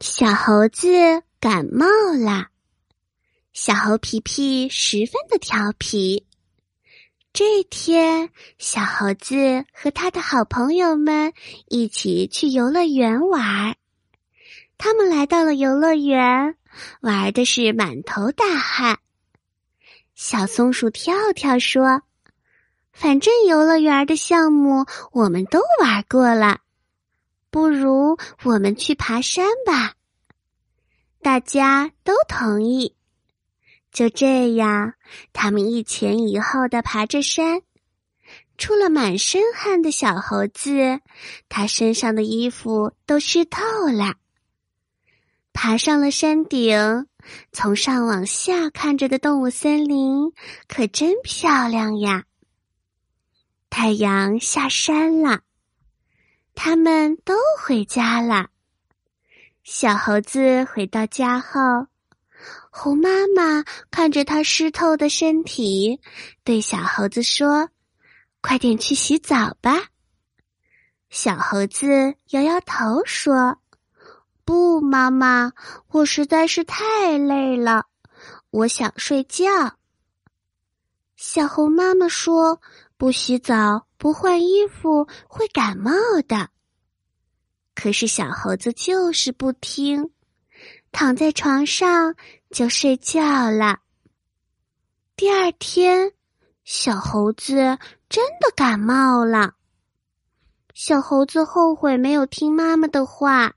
小猴子感冒了，小猴皮皮十分的调皮。这天，小猴子和他的好朋友们一起去游乐园玩。他们来到了游乐园，玩的是满头大汗。小松鼠跳跳说：“反正游乐园的项目我们都玩过了。”不如我们去爬山吧，大家都同意。就这样，他们一前一后的爬着山。出了满身汗的小猴子，他身上的衣服都湿透了。爬上了山顶，从上往下看着的动物森林可真漂亮呀！太阳下山了。他们都回家了。小猴子回到家后，猴妈妈看着他湿透的身体，对小猴子说：“快点去洗澡吧。”小猴子摇摇头说：“不，妈妈，我实在是太累了，我想睡觉。”小猴妈妈说：“不洗澡。”不换衣服会感冒的。可是小猴子就是不听，躺在床上就睡觉了。第二天，小猴子真的感冒了。小猴子后悔没有听妈妈的话，